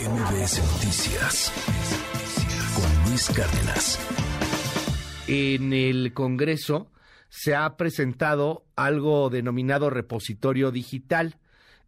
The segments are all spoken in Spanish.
MBS Noticias con Luis Cárdenas. En el Congreso se ha presentado algo denominado repositorio digital.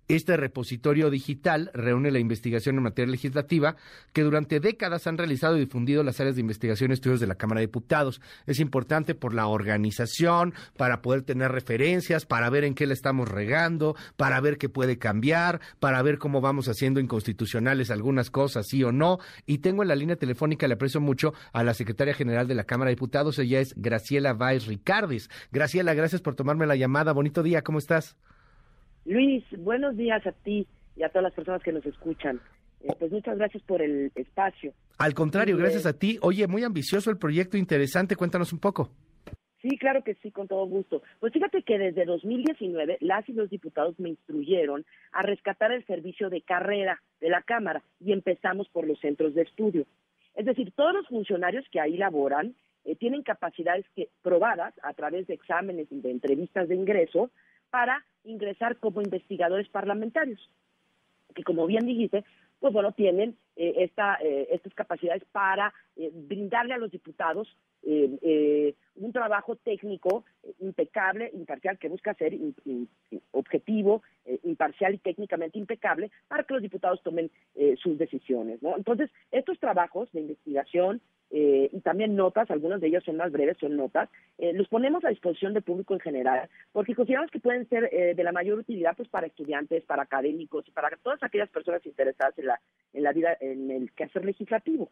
Este repositorio digital reúne la investigación en materia legislativa que durante décadas han realizado y difundido las áreas de investigación y estudios de la Cámara de Diputados. Es importante por la organización, para poder tener referencias, para ver en qué le estamos regando, para ver qué puede cambiar, para ver cómo vamos haciendo inconstitucionales algunas cosas, sí o no. Y tengo en la línea telefónica, le aprecio mucho, a la secretaria general de la Cámara de Diputados. Ella es Graciela Valls Ricardes. Graciela, gracias por tomarme la llamada. Bonito día, ¿cómo estás? Luis, buenos días a ti y a todas las personas que nos escuchan. Eh, pues muchas gracias por el espacio. Al contrario, gracias a ti. Oye, muy ambicioso el proyecto, interesante. Cuéntanos un poco. Sí, claro que sí, con todo gusto. Pues fíjate que desde 2019 las y los diputados me instruyeron a rescatar el servicio de carrera de la Cámara y empezamos por los centros de estudio. Es decir, todos los funcionarios que ahí laboran eh, tienen capacidades que, probadas a través de exámenes y de entrevistas de ingreso para ingresar como investigadores parlamentarios, que como bien dijiste, pues bueno, tienen eh, esta, eh, estas capacidades para eh, brindarle a los diputados un trabajo técnico impecable, imparcial, que busca ser objetivo, imparcial y técnicamente impecable para que los diputados tomen sus decisiones. ¿no? Entonces, estos trabajos de investigación y también notas, algunas de ellas son más breves, son notas, los ponemos a disposición del público en general, porque consideramos que pueden ser de la mayor utilidad pues para estudiantes, para académicos y para todas aquellas personas interesadas en la, en la vida en el quehacer legislativo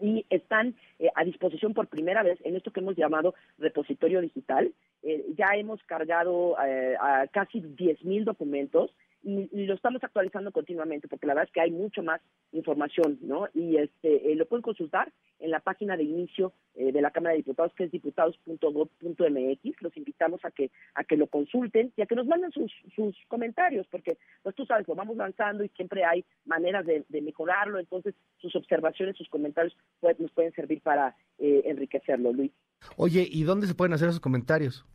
y están eh, a disposición por primera vez en esto que hemos llamado repositorio digital. Eh, ya hemos cargado eh, a casi 10.000 documentos y, lo estamos actualizando continuamente porque la verdad es que hay mucho más información, ¿no? Y este lo pueden consultar en la página de inicio de la Cámara de Diputados que es diputados.gov.mx. Los invitamos a que a que lo consulten y a que nos manden sus, sus comentarios porque pues tú sabes lo vamos lanzando y siempre hay maneras de, de mejorarlo. Entonces sus observaciones, sus comentarios pues, nos pueden servir para eh, enriquecerlo, Luis. Oye, ¿y dónde se pueden hacer esos comentarios?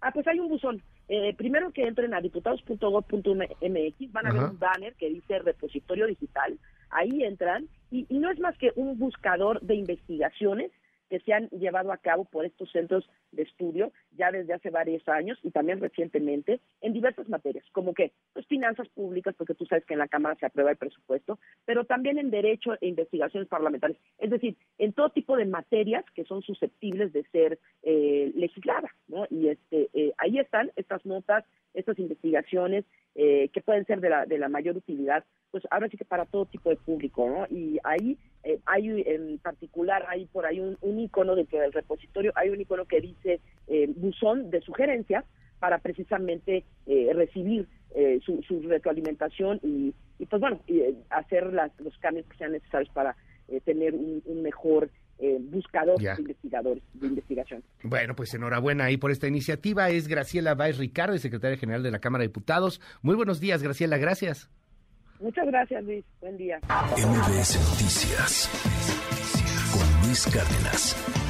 Ah, pues hay un buzón. Eh, primero que entren a diputados.gov.mx, van a ver un banner que dice repositorio digital. Ahí entran y, y no es más que un buscador de investigaciones que se han llevado a cabo por estos centros de estudio ya desde hace varios años y también recientemente en diversas materias, como que pues finanzas públicas, porque tú sabes que en la Cámara se aprueba el presupuesto, pero también en derecho e investigaciones parlamentarias, es decir, en todo tipo de materias que son susceptibles de ser eh, legisladas, ¿no? Y este eh, ahí están estas notas, estas investigaciones eh, que pueden ser de la, de la mayor utilidad, pues ahora sí que para todo tipo de público, ¿no? Y ahí eh, hay en particular, hay por ahí un, un icono dentro del repositorio, hay un icono que dice eh, buzón de sugerencias para precisamente eh, recibir eh, su, su, retroalimentación y, y pues bueno, y, hacer las, los cambios que sean necesarios para tener un, un mejor buscador de investigadores de investigación. Bueno, pues enhorabuena ahí por esta iniciativa. Es Graciela Baez Ricardo, secretaria general de la Cámara de Diputados. Muy buenos días, Graciela, gracias. Muchas gracias, Luis. Buen día. MBS Noticias con Luis Cárdenas.